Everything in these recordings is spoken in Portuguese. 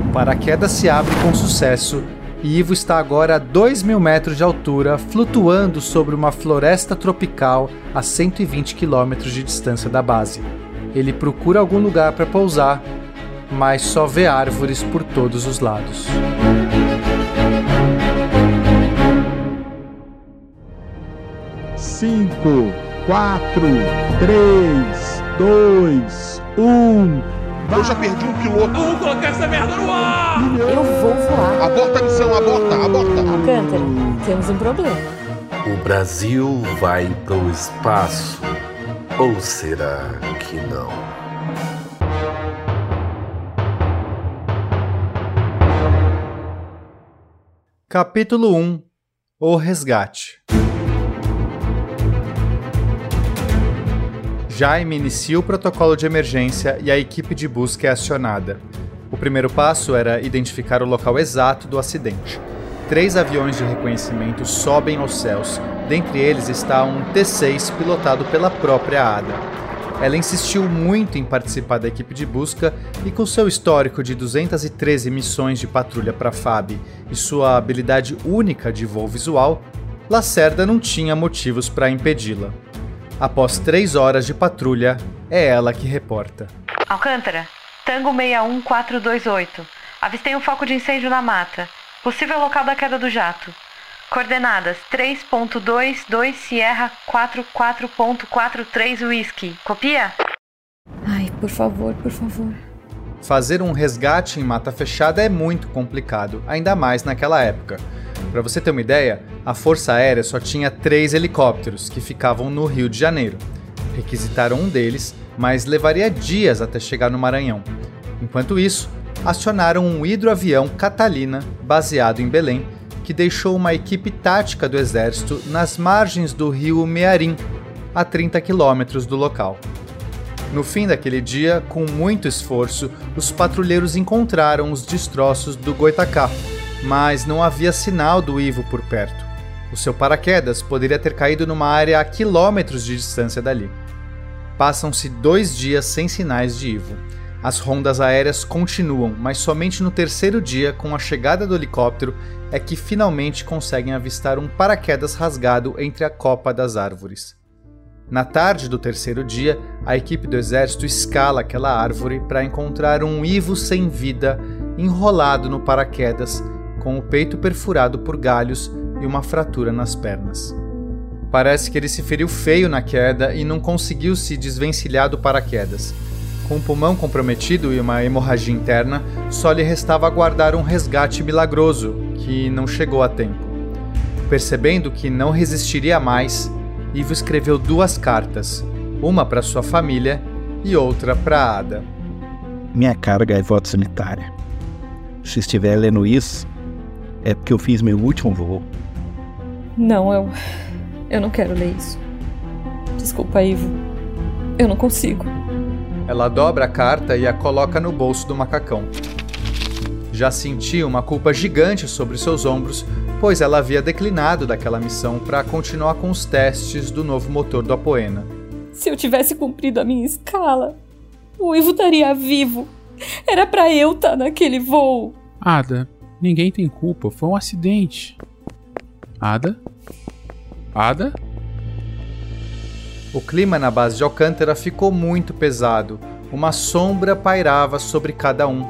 O paraquedas se abre com sucesso e Ivo está agora a 2 mil metros de altura, flutuando sobre uma floresta tropical a 120 quilômetros de distância da base. Ele procura algum lugar para pousar, mas só vê árvores por todos os lados. Cinco, quatro, três, dois, um. Eu já perdi um piloto. Vamos colocar essa merda no ar! Eu vou voar. Aborta a missão, aborta, aborta. Alcântara, temos um problema. O Brasil vai pro espaço. Ou será que não? Capítulo 1 O Resgate Jaime inicia o protocolo de emergência e a equipe de busca é acionada. O primeiro passo era identificar o local exato do acidente. Três aviões de reconhecimento sobem aos céus, dentre eles está um T-6 pilotado pela própria Ada. Ela insistiu muito em participar da equipe de busca e, com seu histórico de 213 missões de patrulha para FAB e sua habilidade única de voo visual, Lacerda não tinha motivos para impedi-la. Após três horas de patrulha, é ela que reporta. Alcântara, Tango 61428. Avistei um foco de incêndio na mata. Possível local da queda do jato. Coordenadas 3.22 Sierra 44.43 Whisky. Copia? Ai, por favor, por favor. Fazer um resgate em mata fechada é muito complicado, ainda mais naquela época. Para você ter uma ideia, a Força Aérea só tinha três helicópteros que ficavam no Rio de Janeiro. Requisitaram um deles, mas levaria dias até chegar no Maranhão. Enquanto isso, acionaram um hidroavião Catalina, baseado em Belém, que deixou uma equipe tática do exército nas margens do rio Mearim, a 30 quilômetros do local. No fim daquele dia, com muito esforço, os patrulheiros encontraram os destroços do Goitacá, mas não havia sinal do Ivo por perto. O seu paraquedas poderia ter caído numa área a quilômetros de distância dali. Passam-se dois dias sem sinais de Ivo. As rondas aéreas continuam, mas somente no terceiro dia, com a chegada do helicóptero, é que finalmente conseguem avistar um paraquedas rasgado entre a copa das árvores. Na tarde do terceiro dia, a equipe do exército escala aquela árvore para encontrar um Ivo sem vida enrolado no paraquedas com o peito perfurado por galhos e uma fratura nas pernas. Parece que ele se feriu feio na queda e não conseguiu se desvencilhar do paraquedas. Com o pulmão comprometido e uma hemorragia interna, só lhe restava aguardar um resgate milagroso, que não chegou a tempo. Percebendo que não resistiria mais, Ivo escreveu duas cartas, uma para sua família e outra para Ada. Minha cara gaivota sanitária. Se estiver lendo isso, é porque eu fiz meu último voo. Não, eu. Eu não quero ler isso. Desculpa, Ivo. Eu não consigo. Ela dobra a carta e a coloca no bolso do macacão. Já sentia uma culpa gigante sobre seus ombros, pois ela havia declinado daquela missão para continuar com os testes do novo motor do Apoena. Se eu tivesse cumprido a minha escala, o Ivo estaria vivo. Era para eu estar tá naquele voo. Ada, Ninguém tem culpa, foi um acidente. Ada? Ada? O clima na base de Alcântara ficou muito pesado. Uma sombra pairava sobre cada um.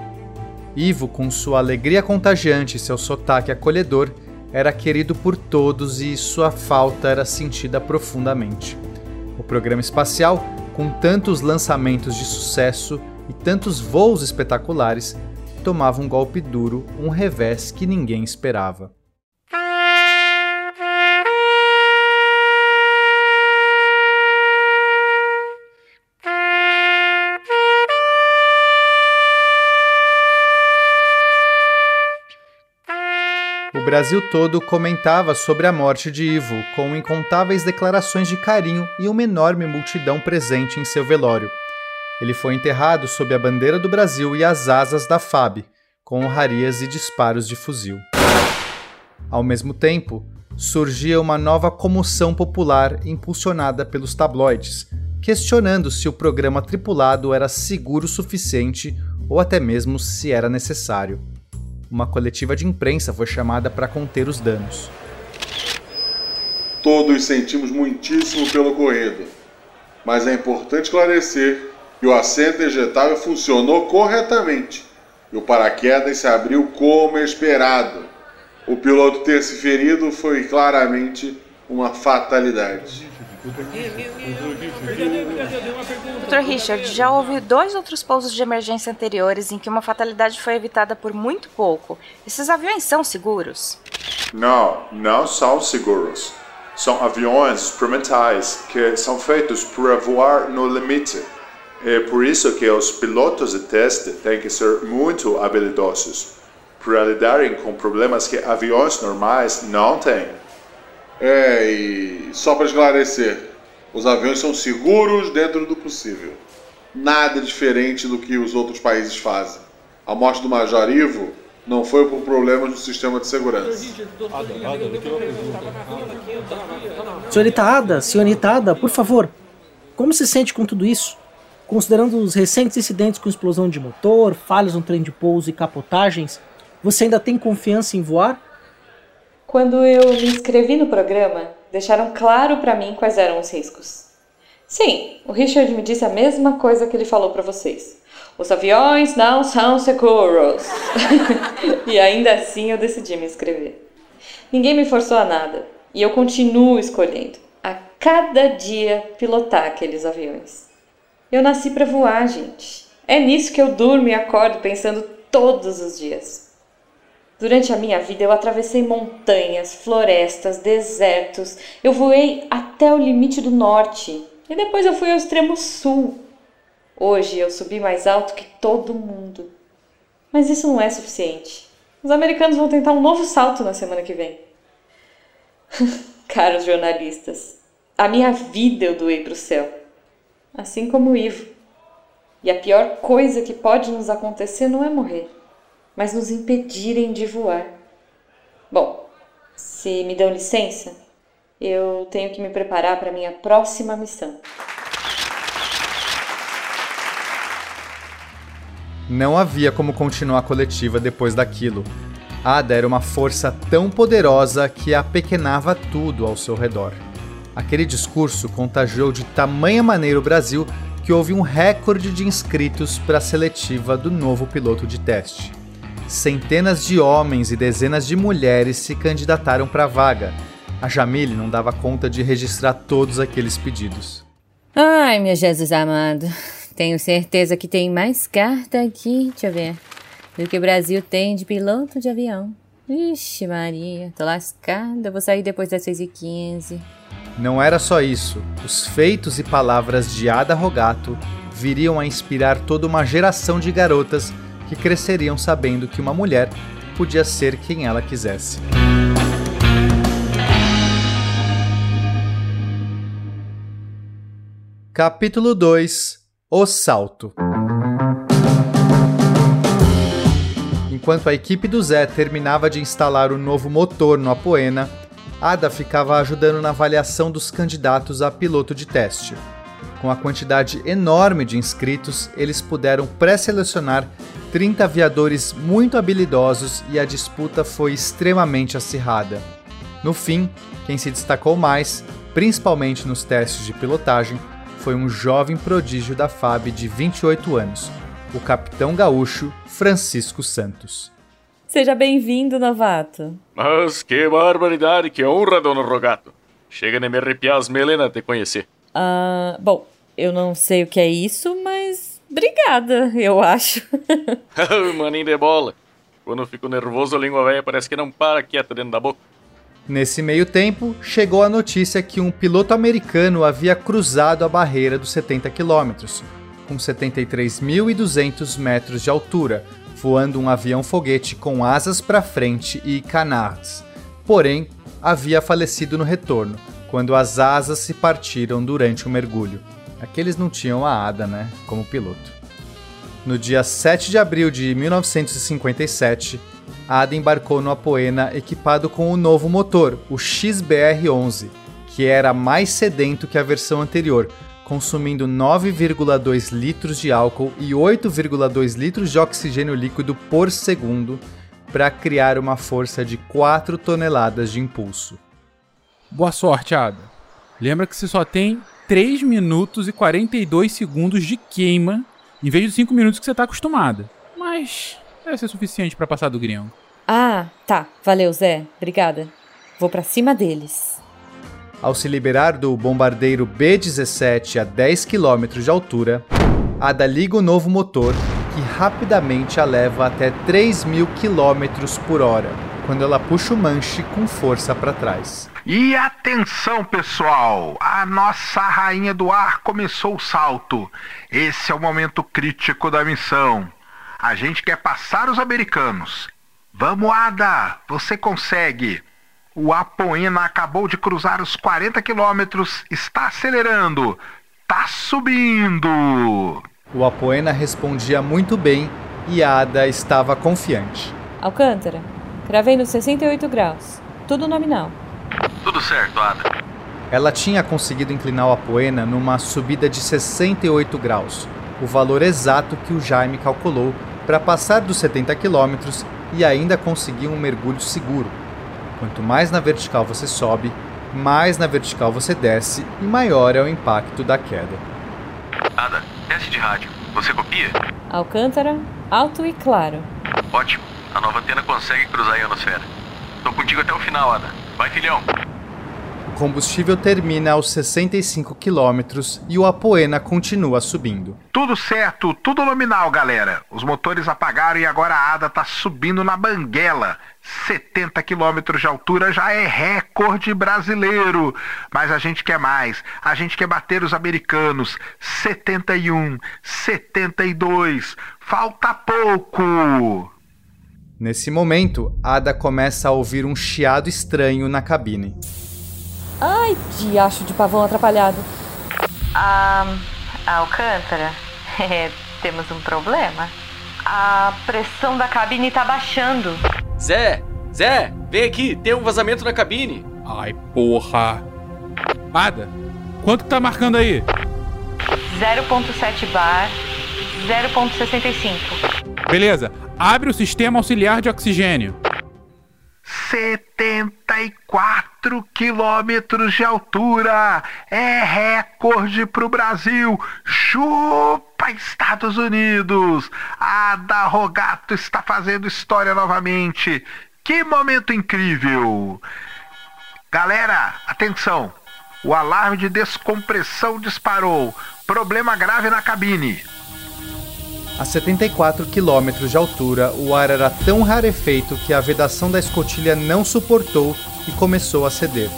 Ivo, com sua alegria contagiante e seu sotaque acolhedor, era querido por todos e sua falta era sentida profundamente. O programa espacial, com tantos lançamentos de sucesso e tantos voos espetaculares, tomava um golpe duro, um revés que ninguém esperava. O Brasil todo comentava sobre a morte de Ivo, com incontáveis declarações de carinho e uma enorme multidão presente em seu velório. Ele foi enterrado sob a bandeira do Brasil e as asas da FAB, com honrarias e disparos de fuzil. Ao mesmo tempo, surgia uma nova comoção popular impulsionada pelos tabloides, questionando se o programa tripulado era seguro o suficiente ou até mesmo se era necessário. Uma coletiva de imprensa foi chamada para conter os danos. Todos sentimos muitíssimo pelo ocorrido, mas é importante esclarecer que o assento ejetável funcionou corretamente e o paraquedas se abriu como esperado. O piloto ter se ferido foi claramente uma fatalidade. Dr. Richard, já houve dois outros pousos de emergência anteriores em que uma fatalidade foi evitada por muito pouco. Esses aviões são seguros? Não, não são seguros. São aviões experimentais que são feitos para voar no limite. É por isso que os pilotos de teste têm que ser muito habilidosos para lidarem com problemas que aviões normais não têm. É, e só para esclarecer, os aviões são seguros dentro do possível. Nada diferente do que os outros países fazem. A morte do Major Ivo não foi por problemas no sistema de segurança. Senhorita Ada, senhorita Ada, por favor, como se sente com tudo isso? Considerando os recentes incidentes com explosão de motor, falhas no trem de pouso e capotagens, você ainda tem confiança em voar? Quando eu me inscrevi no programa, deixaram claro para mim quais eram os riscos. Sim, o Richard me disse a mesma coisa que ele falou para vocês. Os aviões não são seguros. e ainda assim eu decidi me inscrever. Ninguém me forçou a nada e eu continuo escolhendo a cada dia pilotar aqueles aviões. Eu nasci para voar, gente. É nisso que eu durmo e acordo pensando todos os dias. Durante a minha vida eu atravessei montanhas, florestas, desertos. Eu voei até o limite do norte e depois eu fui ao extremo sul. Hoje eu subi mais alto que todo mundo. Mas isso não é suficiente. Os americanos vão tentar um novo salto na semana que vem. Caros jornalistas, a minha vida eu doei para o céu, assim como o Ivo. E a pior coisa que pode nos acontecer não é morrer mas nos impedirem de voar. Bom, se me dão licença, eu tenho que me preparar para minha próxima missão. Não havia como continuar a coletiva depois daquilo. Ada era uma força tão poderosa que apequenava tudo ao seu redor. Aquele discurso contagiou de tamanha maneira o Brasil que houve um recorde de inscritos para a seletiva do novo piloto de teste centenas de homens e dezenas de mulheres se candidataram para a vaga. A Jamile não dava conta de registrar todos aqueles pedidos. Ai, meu Jesus amado. Tenho certeza que tem mais carta aqui, deixa eu ver, do que o Brasil tem de piloto de avião. Ixi, Maria, tô lascada, vou sair depois das 6h15. Não era só isso. Os feitos e palavras de Ada Rogato viriam a inspirar toda uma geração de garotas que cresceriam sabendo que uma mulher podia ser quem ela quisesse. Capítulo 2 O Salto Enquanto a equipe do Zé terminava de instalar o novo motor no Apoena, Ada ficava ajudando na avaliação dos candidatos a piloto de teste. Com a quantidade enorme de inscritos, eles puderam pré-selecionar 30 aviadores muito habilidosos e a disputa foi extremamente acirrada. No fim, quem se destacou mais, principalmente nos testes de pilotagem, foi um jovem prodígio da FAB de 28 anos, o capitão gaúcho Francisco Santos. Seja bem-vindo, novato. Mas que barbaridade, que honra, dono Rogato. Chega de me arrepiar as melenas te conhecer. Ah, bom, eu não sei o que é isso, mas Obrigada, eu acho. Maninho de bola. Quando eu fico nervoso, a língua velha parece que não para quieta dentro da boca. Nesse meio tempo, chegou a notícia que um piloto americano havia cruzado a barreira dos 70 quilômetros, com 73.200 metros de altura, voando um avião foguete com asas para frente e canards. Porém, havia falecido no retorno, quando as asas se partiram durante o mergulho. Aqueles não tinham a Ada, né, como piloto. No dia 7 de abril de 1957, Ada embarcou no Apoena equipado com o novo motor, o XBR-11, que era mais sedento que a versão anterior, consumindo 9,2 litros de álcool e 8,2 litros de oxigênio líquido por segundo para criar uma força de 4 toneladas de impulso. Boa sorte, Ada. Lembra que você só tem 3 minutos e 42 segundos de queima, em vez dos 5 minutos que você está acostumada. Mas deve ser suficiente para passar do gringo. Ah, tá. Valeu, Zé. Obrigada. Vou para cima deles. Ao se liberar do bombardeiro B-17 a 10 km de altura, Ada liga o novo motor que rapidamente a leva até 3.000 km por hora, quando ela puxa o manche com força para trás. E atenção, pessoal! A nossa rainha do ar começou o salto. Esse é o momento crítico da missão. A gente quer passar os americanos. Vamos, Ada! Você consegue! O Apoena acabou de cruzar os 40 quilômetros, está acelerando, tá subindo! O Apoena respondia muito bem e a Ada estava confiante. Alcântara, cravei nos 68 graus. Tudo nominal. Tudo certo, Ada. Ela tinha conseguido inclinar o Apoena numa subida de 68 graus, o valor exato que o Jaime calculou para passar dos 70 quilômetros e ainda conseguir um mergulho seguro. Quanto mais na vertical você sobe, mais na vertical você desce e maior é o impacto da queda. Ada, teste de rádio. Você copia? Alcântara, alto e claro. Ótimo. A nova antena consegue cruzar a ionosfera. Tô contigo até o final, Ada. Vai, filhão. O combustível termina aos 65 quilômetros e o Apoena continua subindo. Tudo certo, tudo nominal, galera. Os motores apagaram e agora a Ada tá subindo na banguela. 70 quilômetros de altura já é recorde brasileiro. Mas a gente quer mais. A gente quer bater os americanos. 71, 72. Falta pouco. Nesse momento, Ada começa a ouvir um chiado estranho na cabine. Ai, diacho de pavão atrapalhado. Ah, Alcântara, é, temos um problema. A pressão da cabine tá baixando. Zé, Zé, vem aqui, tem um vazamento na cabine. Ai, porra. Ada, quanto que tá marcando aí? 0.7 bar, 0.65. Beleza, abre o sistema auxiliar de oxigênio. 74 quilômetros de altura. É recorde para o Brasil. Chupa Estados Unidos. A da Rogato está fazendo história novamente. Que momento incrível. Galera, atenção. O alarme de descompressão disparou. Problema grave na cabine. A 74 km de altura, o ar era tão rarefeito que a vedação da escotilha não suportou e começou a ceder.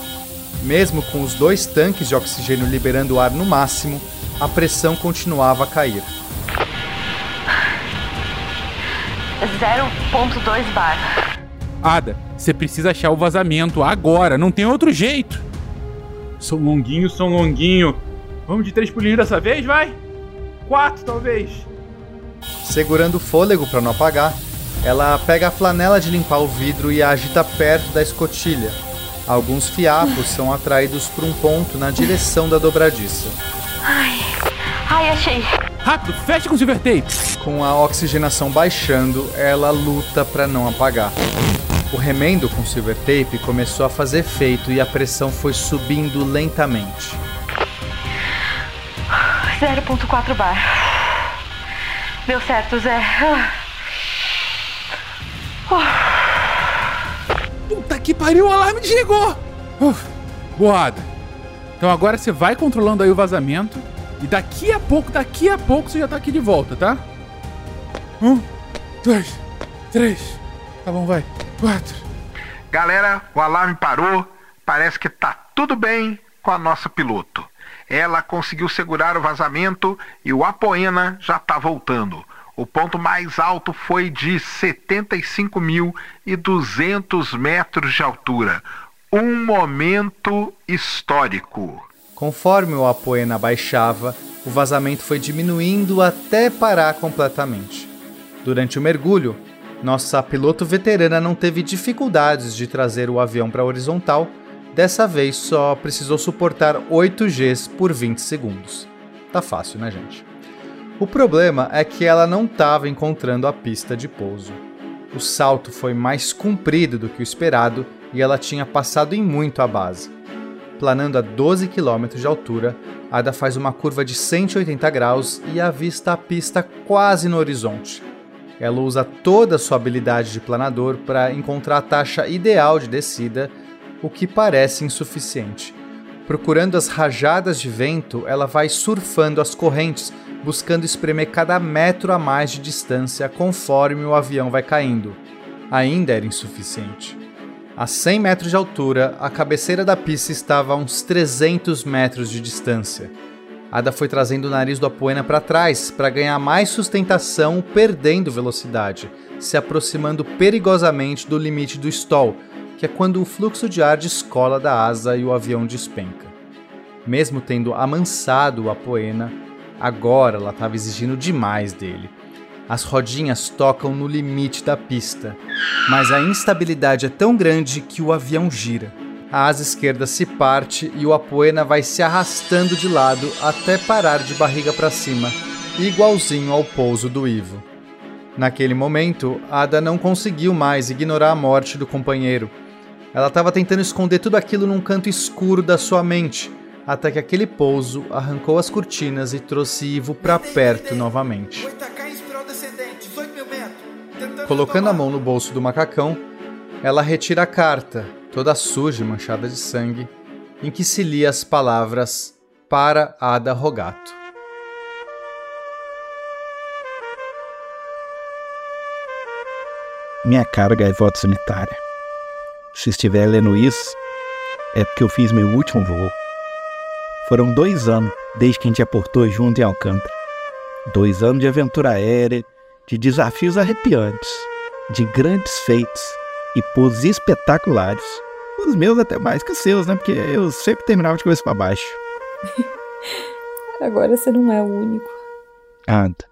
Mesmo com os dois tanques de oxigênio liberando ar no máximo, a pressão continuava a cair. 0.2 bar. Ada, você precisa achar o vazamento agora, não tem outro jeito. São longuinho, são longuinho. Vamos de três pulinhos dessa vez, vai? Quatro, talvez. Segurando o fôlego para não apagar, ela pega a flanela de limpar o vidro e a agita perto da escotilha. Alguns fiapos são atraídos por um ponto na direção da dobradiça. Ai, ai, achei. Rápido, feche com o silver tape. Com a oxigenação baixando, ela luta para não apagar. O remendo com silver tape começou a fazer efeito e a pressão foi subindo lentamente. 0.4 bar. Deu certo, Zé. Puta que pariu, o alarme desligou! Uf, boada. Então agora você vai controlando aí o vazamento. E daqui a pouco, daqui a pouco você já tá aqui de volta, tá? Um, dois, três. Tá bom, vai. Quatro. Galera, o alarme parou. Parece que tá tudo bem com a nossa piloto. Ela conseguiu segurar o vazamento e o Apoena já está voltando. O ponto mais alto foi de 75.200 metros de altura. Um momento histórico. Conforme o Apoena baixava, o vazamento foi diminuindo até parar completamente. Durante o mergulho, nossa piloto veterana não teve dificuldades de trazer o avião para a horizontal Dessa vez só precisou suportar 8 Gs por 20 segundos. Tá fácil, né, gente? O problema é que ela não estava encontrando a pista de pouso. O salto foi mais comprido do que o esperado e ela tinha passado em muito a base. Planando a 12 km de altura, Ada faz uma curva de 180 graus e avista a pista quase no horizonte. Ela usa toda a sua habilidade de planador para encontrar a taxa ideal de descida, o que parece insuficiente. Procurando as rajadas de vento, ela vai surfando as correntes, buscando espremer cada metro a mais de distância conforme o avião vai caindo. Ainda era insuficiente. A 100 metros de altura, a cabeceira da pista estava a uns 300 metros de distância. Ada foi trazendo o nariz do Apoena para trás para ganhar mais sustentação, perdendo velocidade, se aproximando perigosamente do limite do stall, que é quando o fluxo de ar descola da asa e o avião despenca. Mesmo tendo amansado o Apoena, agora ela estava exigindo demais dele. As rodinhas tocam no limite da pista, mas a instabilidade é tão grande que o avião gira. A asa esquerda se parte e o Apoena vai se arrastando de lado até parar de barriga para cima, igualzinho ao pouso do Ivo. Naquele momento, Ada não conseguiu mais ignorar a morte do companheiro. Ela estava tentando esconder tudo aquilo num canto escuro da sua mente, até que aquele pouso arrancou as cortinas e trouxe Ivo para perto novamente. Colocando a mão no bolso do macacão, ela retira a carta, toda suja e manchada de sangue, em que se lia as palavras para Ada Rogato. Minha cara, gaivota sanitária. Se estiver lendo isso, é porque eu fiz meu último voo. Foram dois anos desde que a gente aportou junto em Alcântara. Dois anos de aventura aérea, de desafios arrepiantes, de grandes feitos e poses espetaculares. Os meus até mais que os seus, né? Porque eu sempre terminava de cabeça para baixo. Agora você não é o único. Ada,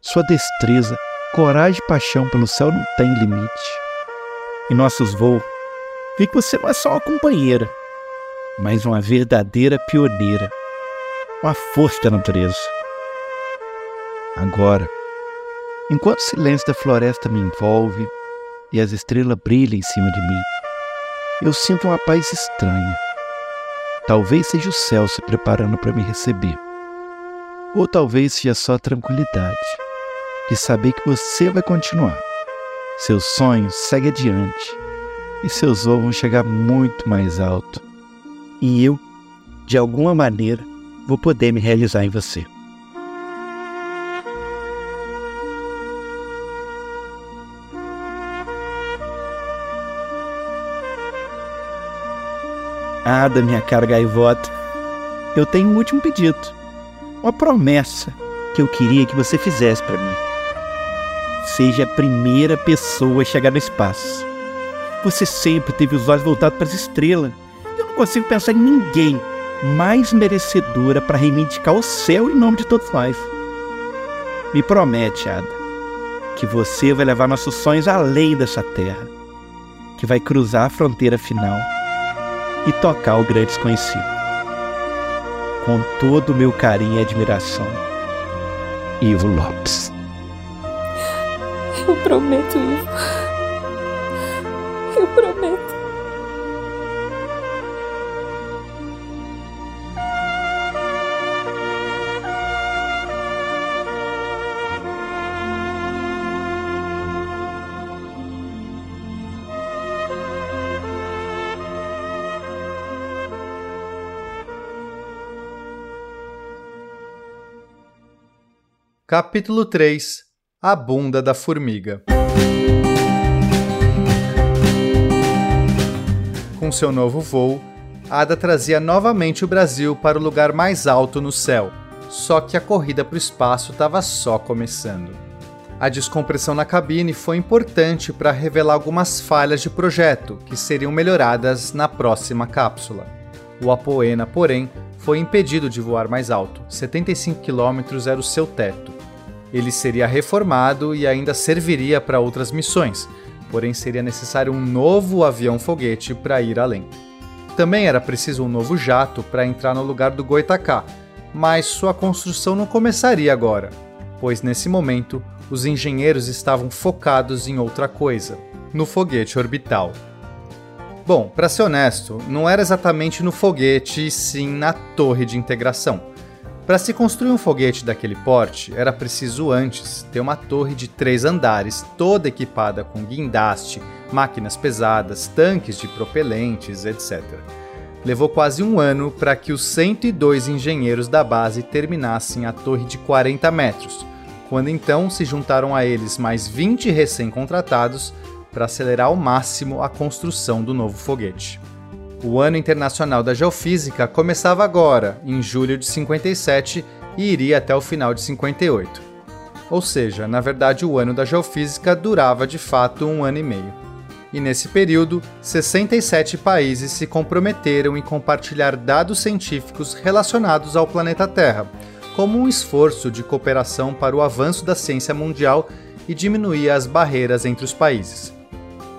sua destreza, coragem e paixão pelo céu não tem limite. Em nossos voos, vi que você não é só uma companheira, mas uma verdadeira pioneira, uma força da natureza. Agora, Enquanto o silêncio da floresta me envolve e as estrelas brilham em cima de mim, eu sinto uma paz estranha. Talvez seja o céu se preparando para me receber. Ou talvez seja só a tranquilidade de saber que você vai continuar. Seus sonhos seguem adiante e seus voos vão chegar muito mais alto. E eu, de alguma maneira, vou poder me realizar em você. Ada, minha cara gaivota, eu tenho um último pedido. Uma promessa que eu queria que você fizesse para mim. Seja a primeira pessoa a chegar no espaço. Você sempre teve os olhos voltados para as estrelas. Eu não consigo pensar em ninguém mais merecedora para reivindicar o céu em nome de todos nós. Me promete, Ada, que você vai levar nossos sonhos além dessa terra, que vai cruzar a fronteira final e tocar o grande desconhecido. Com todo o meu carinho e admiração, Ivo Lopes. Eu prometo, Ivo. Capítulo 3 A Bunda da Formiga Com seu novo voo, Ada trazia novamente o Brasil para o lugar mais alto no céu, só que a corrida para o espaço estava só começando. A descompressão na cabine foi importante para revelar algumas falhas de projeto que seriam melhoradas na próxima cápsula. O Apoena, porém, foi impedido de voar mais alto, 75 km era o seu teto ele seria reformado e ainda serviria para outras missões, porém seria necessário um novo avião-foguete para ir além. Também era preciso um novo jato para entrar no lugar do Goitacá, mas sua construção não começaria agora, pois nesse momento os engenheiros estavam focados em outra coisa, no foguete orbital. Bom, para ser honesto, não era exatamente no foguete, e sim na torre de integração. Para se construir um foguete daquele porte, era preciso antes ter uma torre de três andares, toda equipada com guindaste, máquinas pesadas, tanques de propelentes, etc. Levou quase um ano para que os 102 engenheiros da base terminassem a torre de 40 metros, quando então se juntaram a eles mais 20 recém-contratados para acelerar ao máximo a construção do novo foguete. O Ano Internacional da Geofísica começava agora, em julho de 57, e iria até o final de 58. Ou seja, na verdade, o ano da geofísica durava de fato um ano e meio e nesse período, 67 países se comprometeram em compartilhar dados científicos relacionados ao planeta Terra, como um esforço de cooperação para o avanço da ciência mundial e diminuir as barreiras entre os países.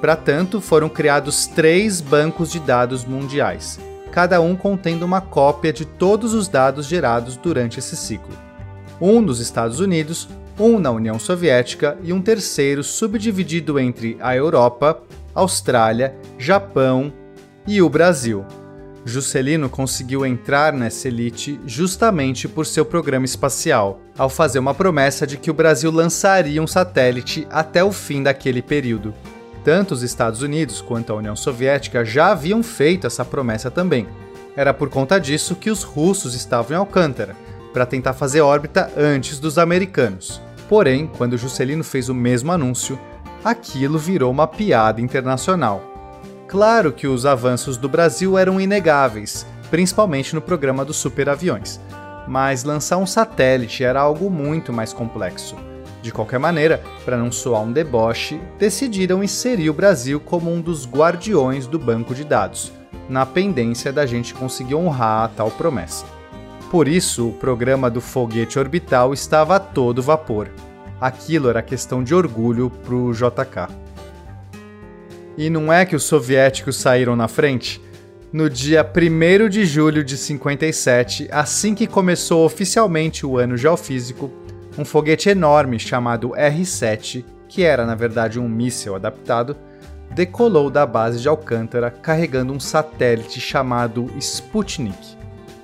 Para tanto, foram criados três bancos de dados mundiais, cada um contendo uma cópia de todos os dados gerados durante esse ciclo. Um nos Estados Unidos, um na União Soviética e um terceiro subdividido entre a Europa, Austrália, Japão e o Brasil. Juscelino conseguiu entrar nessa elite justamente por seu programa espacial, ao fazer uma promessa de que o Brasil lançaria um satélite até o fim daquele período. Tanto os Estados Unidos quanto a União Soviética já haviam feito essa promessa também. Era por conta disso que os russos estavam em Alcântara, para tentar fazer órbita antes dos americanos. Porém, quando Juscelino fez o mesmo anúncio, aquilo virou uma piada internacional. Claro que os avanços do Brasil eram inegáveis, principalmente no programa dos superaviões, mas lançar um satélite era algo muito mais complexo. De qualquer maneira, para não soar um deboche, decidiram inserir o Brasil como um dos guardiões do banco de dados, na pendência da gente conseguir honrar a tal promessa. Por isso, o programa do foguete orbital estava a todo vapor aquilo era questão de orgulho pro JK. E não é que os soviéticos saíram na frente? No dia 1 de julho de 57, assim que começou oficialmente o ano geofísico, um foguete enorme chamado R-7, que era na verdade um míssil adaptado, decolou da base de Alcântara carregando um satélite chamado Sputnik,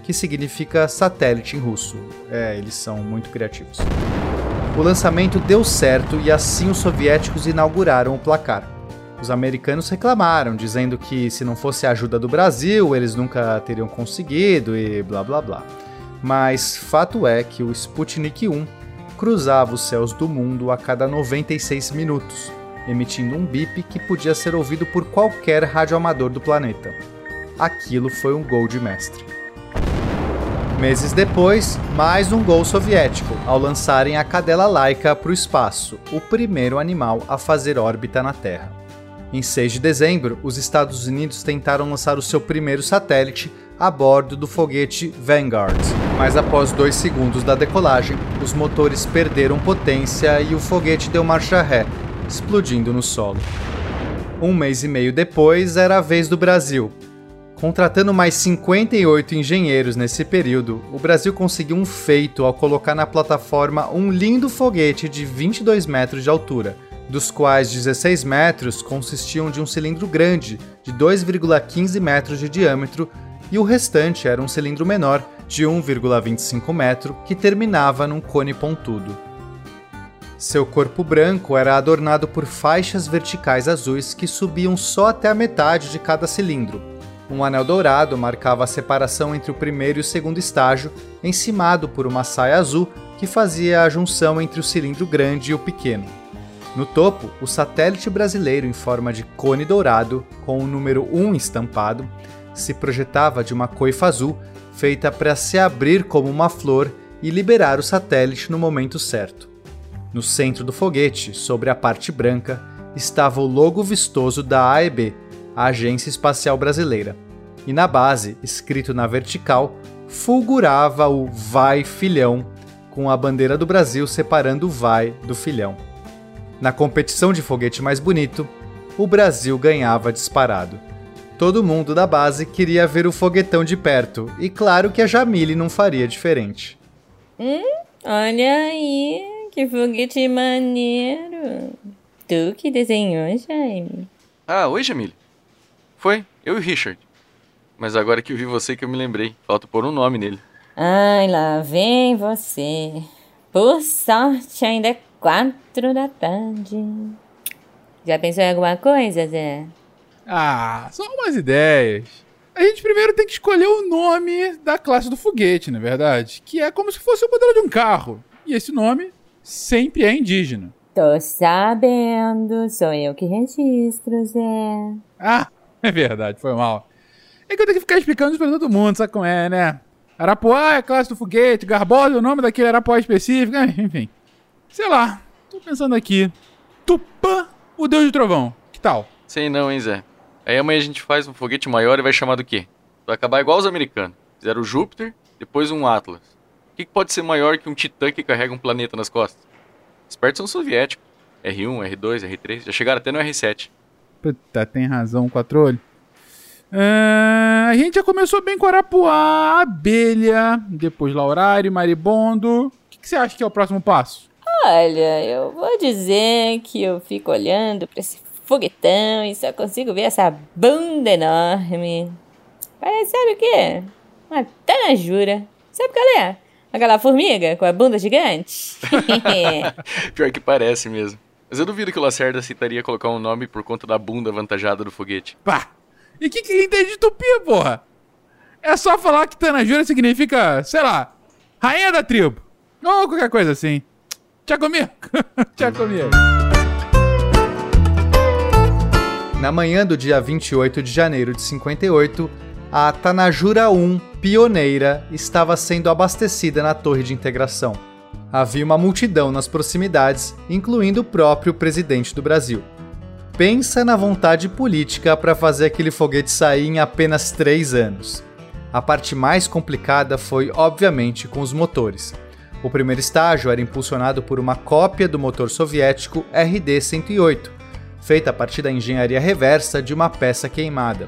que significa satélite em russo. É, eles são muito criativos. O lançamento deu certo e assim os soviéticos inauguraram o placar. Os americanos reclamaram, dizendo que se não fosse a ajuda do Brasil, eles nunca teriam conseguido e blá blá blá. Mas fato é que o Sputnik 1 cruzava os céus do mundo a cada 96 minutos, emitindo um bip que podia ser ouvido por qualquer radioamador do planeta. Aquilo foi um gol de mestre. Meses depois, mais um gol soviético, ao lançarem a cadela Laika para o espaço, o primeiro animal a fazer órbita na Terra. Em 6 de dezembro, os Estados Unidos tentaram lançar o seu primeiro satélite a bordo do foguete Vanguard, mas após dois segundos da decolagem, os motores perderam potência e o foguete deu marcha ré, explodindo no solo. Um mês e meio depois, era a vez do Brasil, Contratando mais 58 engenheiros nesse período, o Brasil conseguiu um feito ao colocar na plataforma um lindo foguete de 22 metros de altura, dos quais 16 metros consistiam de um cilindro grande, de 2,15 metros de diâmetro, e o restante era um cilindro menor, de 1,25 metro, que terminava num cone pontudo. Seu corpo branco era adornado por faixas verticais azuis que subiam só até a metade de cada cilindro, um anel dourado marcava a separação entre o primeiro e o segundo estágio, encimado por uma saia azul que fazia a junção entre o cilindro grande e o pequeno. No topo, o satélite brasileiro em forma de cone dourado, com o número 1 estampado, se projetava de uma coifa azul feita para se abrir como uma flor e liberar o satélite no momento certo. No centro do foguete, sobre a parte branca, estava o logo vistoso da AEB, a Agência Espacial Brasileira. E na base, escrito na vertical, fulgurava o Vai Filhão, com a bandeira do Brasil separando o Vai do Filhão. Na competição de foguete mais bonito, o Brasil ganhava disparado. Todo mundo da base queria ver o foguetão de perto, e claro que a Jamile não faria diferente. Hum, olha aí, que foguete maneiro. Tu que desenhou, Jaime? Ah, oi, Jamile. Foi, eu e o Richard. Mas agora que eu vi você que eu me lembrei, falta pôr um nome nele. Ai, lá vem você. Por sorte, ainda é quatro da tarde. Já pensou em alguma coisa, Zé? Ah, só umas ideias. A gente primeiro tem que escolher o nome da classe do foguete, na é verdade? Que é como se fosse o modelo de um carro. E esse nome sempre é indígena. Tô sabendo, sou eu que registro, Zé. Ah, é verdade, foi mal. É que eu tenho que ficar explicando isso pra todo mundo, sabe como é, né? Arapuá é a classe do foguete, Garbosa é o nome daquele Arapuá específico, né? enfim. Sei lá, tô pensando aqui. Tupã, o deus do trovão. Que tal? Sei não, hein, Zé. Aí amanhã a gente faz um foguete maior e vai chamar do quê? Vai acabar igual os americanos. Fizeram o Júpiter, depois um Atlas. O que, que pode ser maior que um Titã que carrega um planeta nas costas? Espertos são soviéticos. R1, R2, R3, já chegaram até no R7. Puta, tem razão, quatro olhos. Uh, a gente já começou bem com Arapuá, Abelha, depois Laurário, Maribondo. O que, que você acha que é o próximo passo? Olha, eu vou dizer que eu fico olhando pra esse foguetão e só consigo ver essa bunda enorme. Parece, sabe o quê? Uma tanajura. Sabe qual é? Aquela formiga com a bunda gigante? Pior que parece mesmo. Mas eu duvido que o Lacerda aceitaria colocar um nome por conta da bunda avantajada do foguete. Pá! E o que, que ele entende de tupi, porra? É só falar que Tanajura significa, sei lá, rainha da tribo. Ou qualquer coisa assim. Tchau comigo. Tchau comigo. Na manhã do dia 28 de janeiro de 58, a Tanajura 1 pioneira estava sendo abastecida na torre de integração. Havia uma multidão nas proximidades, incluindo o próprio presidente do Brasil. Pensa na vontade política para fazer aquele foguete sair em apenas três anos. A parte mais complicada foi, obviamente, com os motores. O primeiro estágio era impulsionado por uma cópia do motor soviético RD-108, feita a partir da engenharia reversa de uma peça queimada.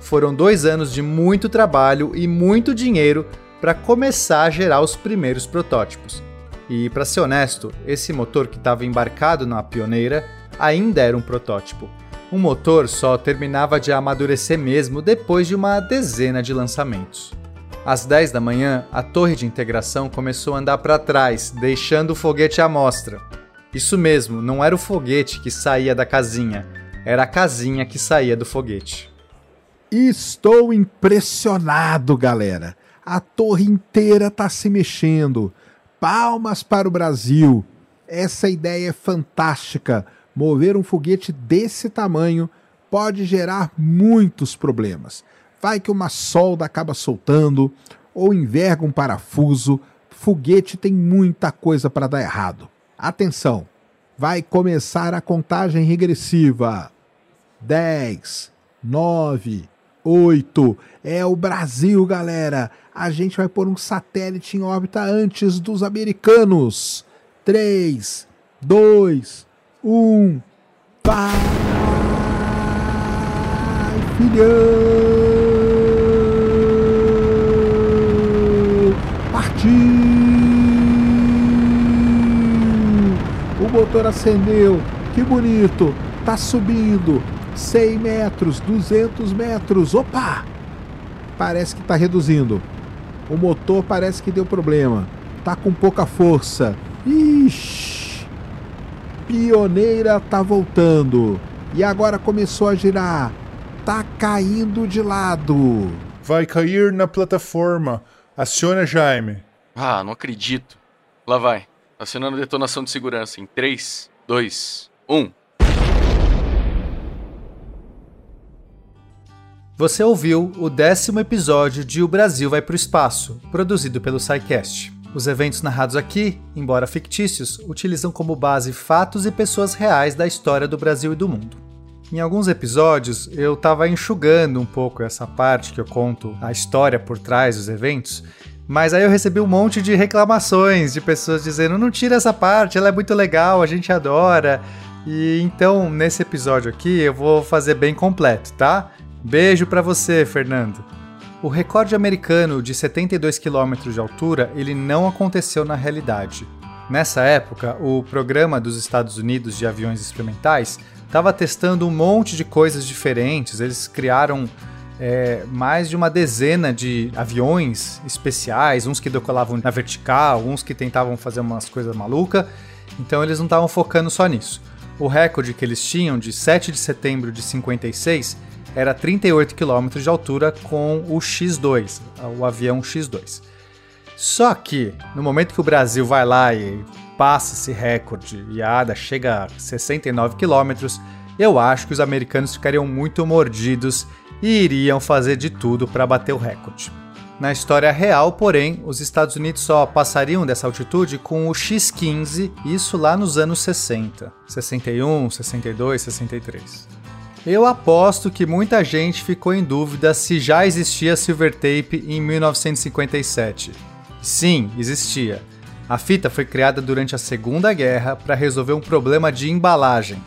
Foram dois anos de muito trabalho e muito dinheiro para começar a gerar os primeiros protótipos. E, para ser honesto, esse motor que estava embarcado na pioneira ainda era um protótipo. O motor só terminava de amadurecer mesmo depois de uma dezena de lançamentos. Às 10 da manhã, a torre de integração começou a andar para trás, deixando o foguete à mostra. Isso mesmo, não era o foguete que saía da casinha, era a casinha que saía do foguete. Estou impressionado, galera. A torre inteira está se mexendo. Palmas para o Brasil. Essa ideia é fantástica. Mover um foguete desse tamanho pode gerar muitos problemas. Vai que uma solda acaba soltando ou enverga um parafuso. Foguete tem muita coisa para dar errado. Atenção! Vai começar a contagem regressiva. 10, 9, 8. É o Brasil, galera. A gente vai pôr um satélite em órbita antes dos americanos. 3, 2, 1. Vai, filhão! Partiu! O motor acendeu. Que bonito! Tá subindo. 100 metros, 200 metros. Opa! Parece que está reduzindo. O motor parece que deu problema. Tá com pouca força. Ixi! Pioneira tá voltando. E agora começou a girar. Tá caindo de lado. Vai cair na plataforma. Aciona, Jaime. Ah, não acredito. Lá vai. Acionando detonação de segurança em 3, 2, 1. Você ouviu o décimo episódio de O Brasil Vai para o Espaço, produzido pelo SciCast. Os eventos narrados aqui, embora fictícios, utilizam como base fatos e pessoas reais da história do Brasil e do mundo. Em alguns episódios, eu estava enxugando um pouco essa parte que eu conto a história por trás dos eventos, mas aí eu recebi um monte de reclamações de pessoas dizendo: não tira essa parte, ela é muito legal, a gente adora. E então, nesse episódio aqui, eu vou fazer bem completo, tá? Beijo para você, Fernando. O recorde americano de 72 km de altura, ele não aconteceu na realidade. Nessa época, o programa dos Estados Unidos de aviões experimentais estava testando um monte de coisas diferentes. Eles criaram é, mais de uma dezena de aviões especiais, uns que decolavam na vertical, uns que tentavam fazer umas coisas malucas. Então eles não estavam focando só nisso. O recorde que eles tinham de 7 de setembro de 56 era 38 km de altura com o X2, o avião X2. Só que, no momento que o Brasil vai lá e passa esse recorde e a ADA chega a 69 km, eu acho que os americanos ficariam muito mordidos e iriam fazer de tudo para bater o recorde. Na história real, porém, os Estados Unidos só passariam dessa altitude com o X-15, isso lá nos anos 60, 61, 62, 63. Eu aposto que muita gente ficou em dúvida se já existia silver tape em 1957. Sim, existia. A fita foi criada durante a Segunda Guerra para resolver um problema de embalagem.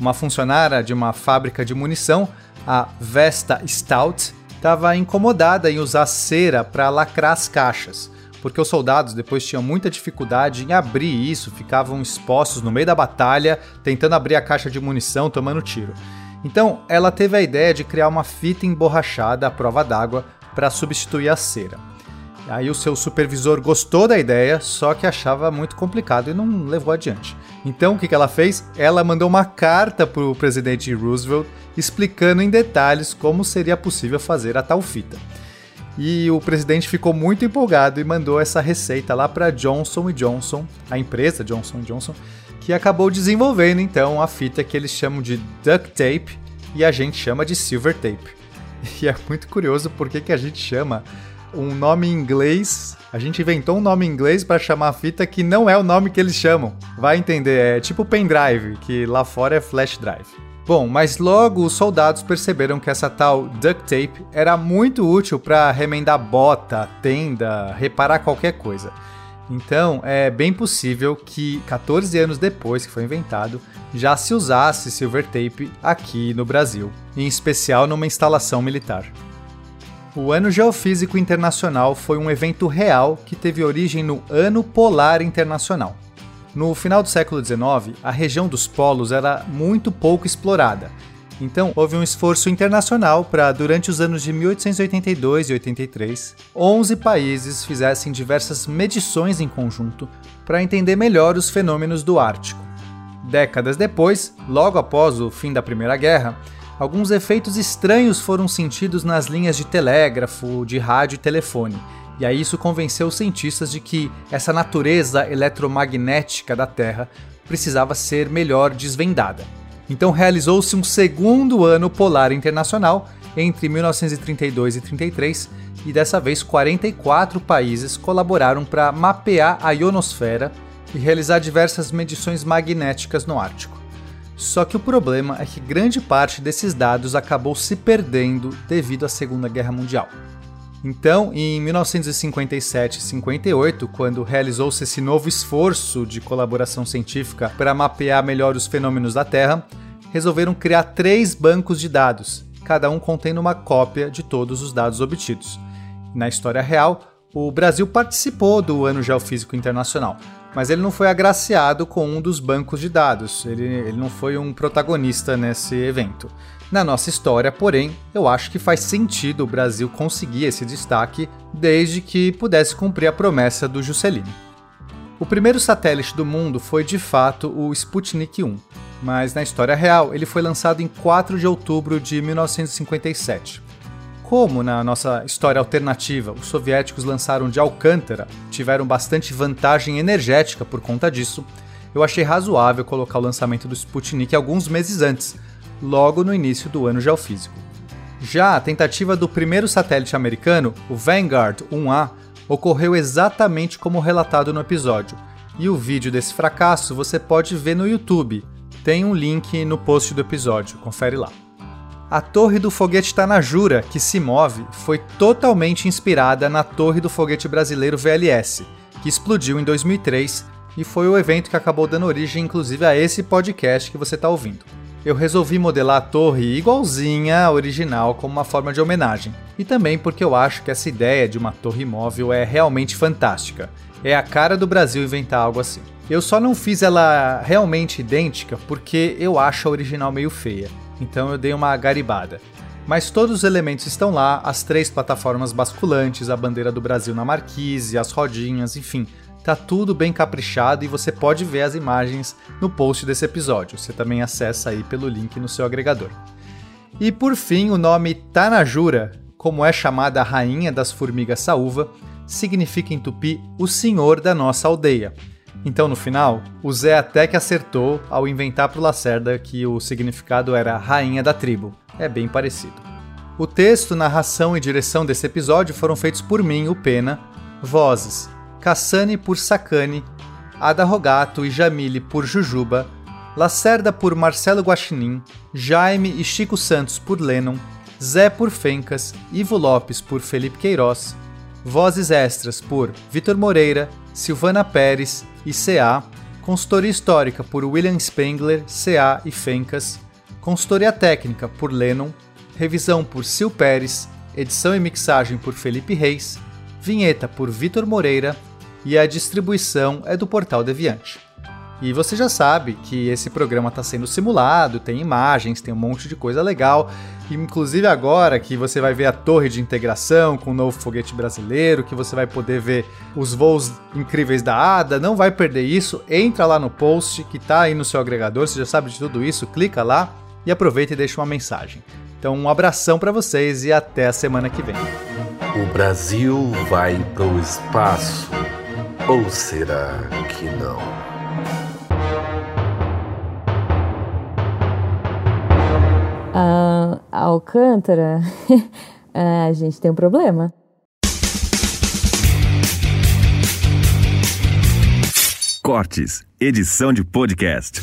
Uma funcionária de uma fábrica de munição, a Vesta Stout, estava incomodada em usar cera para lacrar as caixas, porque os soldados depois tinham muita dificuldade em abrir isso, ficavam expostos no meio da batalha, tentando abrir a caixa de munição, tomando tiro. Então, ela teve a ideia de criar uma fita emborrachada à prova d'água para substituir a cera. Aí o seu supervisor gostou da ideia, só que achava muito complicado e não levou adiante. Então o que ela fez? Ela mandou uma carta para o presidente Roosevelt explicando em detalhes como seria possível fazer a tal fita. E o presidente ficou muito empolgado e mandou essa receita lá para Johnson Johnson, a empresa Johnson Johnson, que acabou desenvolvendo então a fita que eles chamam de duct tape e a gente chama de silver tape. E é muito curioso porque que a gente chama um nome em inglês, a gente inventou um nome em inglês para chamar a fita que não é o nome que eles chamam. Vai entender, é tipo pendrive, que lá fora é flash drive. Bom, mas logo os soldados perceberam que essa tal duct tape era muito útil para remendar bota, tenda, reparar qualquer coisa. Então, é bem possível que 14 anos depois que foi inventado, já se usasse silver tape aqui no Brasil, em especial numa instalação militar. O Ano Geofísico Internacional foi um evento real que teve origem no Ano Polar Internacional. No final do século XIX, a região dos polos era muito pouco explorada então, houve um esforço internacional para, durante os anos de 1882 e 83, 11 países fizessem diversas medições em conjunto para entender melhor os fenômenos do Ártico. Décadas depois, logo após o fim da Primeira Guerra, alguns efeitos estranhos foram sentidos nas linhas de telégrafo, de rádio e telefone. E aí isso convenceu os cientistas de que essa natureza eletromagnética da Terra precisava ser melhor desvendada. Então realizou-se um segundo ano polar internacional entre 1932 e 33, e dessa vez 44 países colaboraram para mapear a ionosfera e realizar diversas medições magnéticas no Ártico. Só que o problema é que grande parte desses dados acabou se perdendo devido à Segunda Guerra Mundial. Então, em 1957 e 58, quando realizou-se esse novo esforço de colaboração científica para mapear melhor os fenômenos da Terra, resolveram criar três bancos de dados, cada um contendo uma cópia de todos os dados obtidos. Na história real, o Brasil participou do Ano Geofísico Internacional, mas ele não foi agraciado com um dos bancos de dados, ele, ele não foi um protagonista nesse evento. Na nossa história, porém, eu acho que faz sentido o Brasil conseguir esse destaque desde que pudesse cumprir a promessa do Juscelino. O primeiro satélite do mundo foi de fato o Sputnik 1, mas na história real ele foi lançado em 4 de outubro de 1957. Como na nossa história alternativa os soviéticos lançaram de Alcântara, tiveram bastante vantagem energética por conta disso, eu achei razoável colocar o lançamento do Sputnik alguns meses antes, logo no início do ano geofísico. Já a tentativa do primeiro satélite americano, o Vanguard 1A, ocorreu exatamente como relatado no episódio, e o vídeo desse fracasso você pode ver no YouTube. Tem um link no post do episódio, confere lá. A torre do foguete Tanajura, que se move, foi totalmente inspirada na torre do foguete brasileiro VLS, que explodiu em 2003 e foi o evento que acabou dando origem inclusive a esse podcast que você está ouvindo. eu resolvi modelar a torre igualzinha à original como uma forma de homenagem. E também porque eu acho que essa ideia de uma torre móvel é realmente fantástica. É a cara do Brasil inventar algo assim. Eu só não fiz ela realmente idêntica porque eu acho a original meio feia. Então eu dei uma garibada. Mas todos os elementos estão lá, as três plataformas basculantes, a bandeira do Brasil na marquise, as rodinhas, enfim, tá tudo bem caprichado e você pode ver as imagens no post desse episódio. Você também acessa aí pelo link no seu agregador. E por fim, o nome Tanajura, como é chamada a rainha das formigas saúva, significa em tupi o senhor da nossa aldeia. Então, no final, o Zé até que acertou ao inventar para o Lacerda que o significado era rainha da tribo. É bem parecido. O texto, narração e direção desse episódio foram feitos por mim, o Pena. Vozes: Cassane por Sacane, Ada Rogato e Jamile por Jujuba, Lacerda por Marcelo Guaxinim, Jaime e Chico Santos por Lennon, Zé por Fencas, Ivo Lopes por Felipe Queiroz, vozes extras por Vitor Moreira, Silvana Pérez e CA, consultoria histórica por William Spengler, CA e Fencas, consultoria técnica por Lennon, revisão por Sil Pérez, edição e mixagem por Felipe Reis, vinheta por Vitor Moreira e a distribuição é do Portal Deviante. E você já sabe que esse programa está sendo simulado, tem imagens, tem um monte de coisa legal. Inclusive agora que você vai ver a torre de integração com o novo foguete brasileiro, que você vai poder ver os voos incríveis da ADA, não vai perder isso. Entra lá no post que está aí no seu agregador, você já sabe de tudo isso, clica lá e aproveita e deixa uma mensagem. Então um abração para vocês e até a semana que vem. O Brasil vai para o espaço ou será que não? Ah, Alcântara, a gente tem um problema. Cortes, edição de podcast.